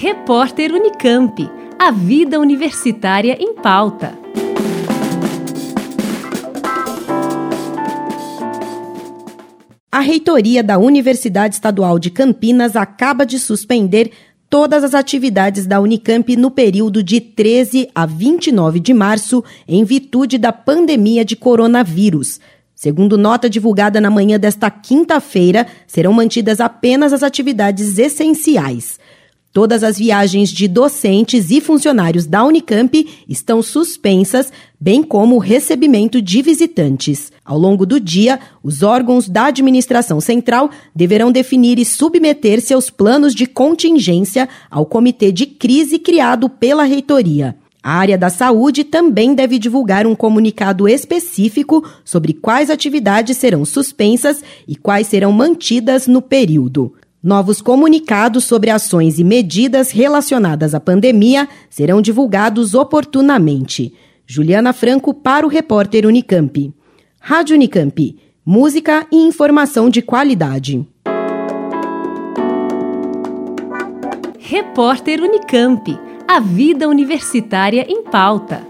Repórter Unicamp. A vida universitária em pauta. A reitoria da Universidade Estadual de Campinas acaba de suspender todas as atividades da Unicamp no período de 13 a 29 de março, em virtude da pandemia de coronavírus. Segundo nota divulgada na manhã desta quinta-feira, serão mantidas apenas as atividades essenciais. Todas as viagens de docentes e funcionários da Unicamp estão suspensas, bem como o recebimento de visitantes. Ao longo do dia, os órgãos da administração central deverão definir e submeter seus planos de contingência ao comitê de crise criado pela reitoria. A área da saúde também deve divulgar um comunicado específico sobre quais atividades serão suspensas e quais serão mantidas no período. Novos comunicados sobre ações e medidas relacionadas à pandemia serão divulgados oportunamente. Juliana Franco para o repórter Unicamp. Rádio Unicamp. Música e informação de qualidade. Repórter Unicamp. A vida universitária em pauta.